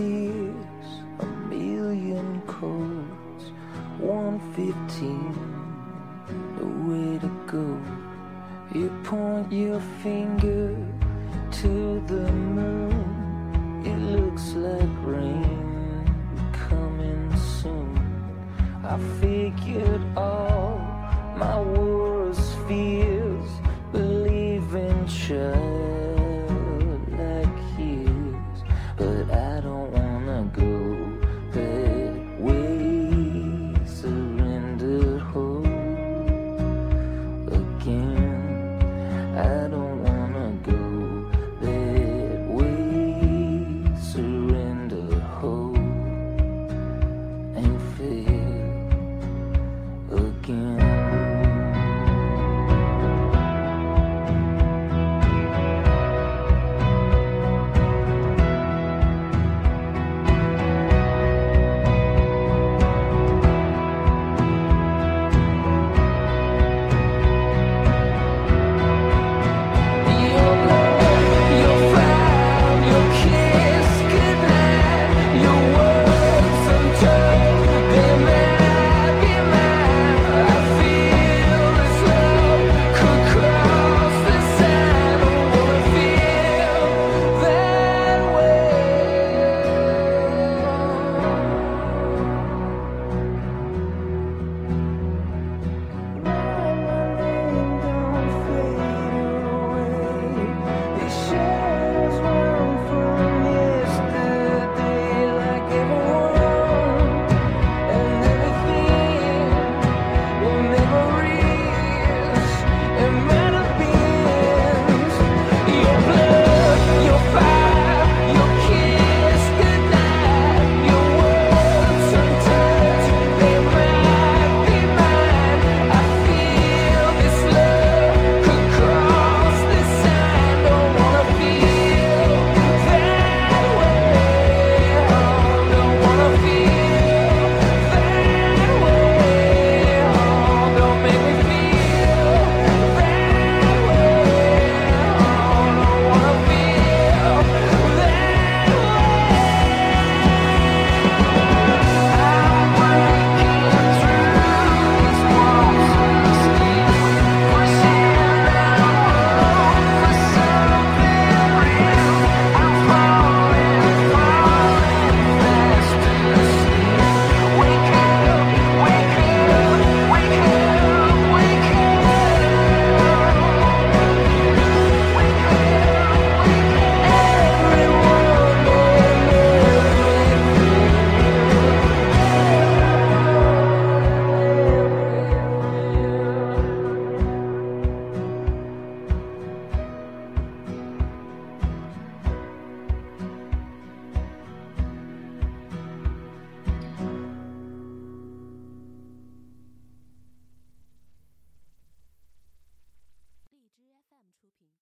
tears, a million codes, 115, nowhere to go. You point your finger to the moon, it looks like rain coming soon. I figured all my worries fears.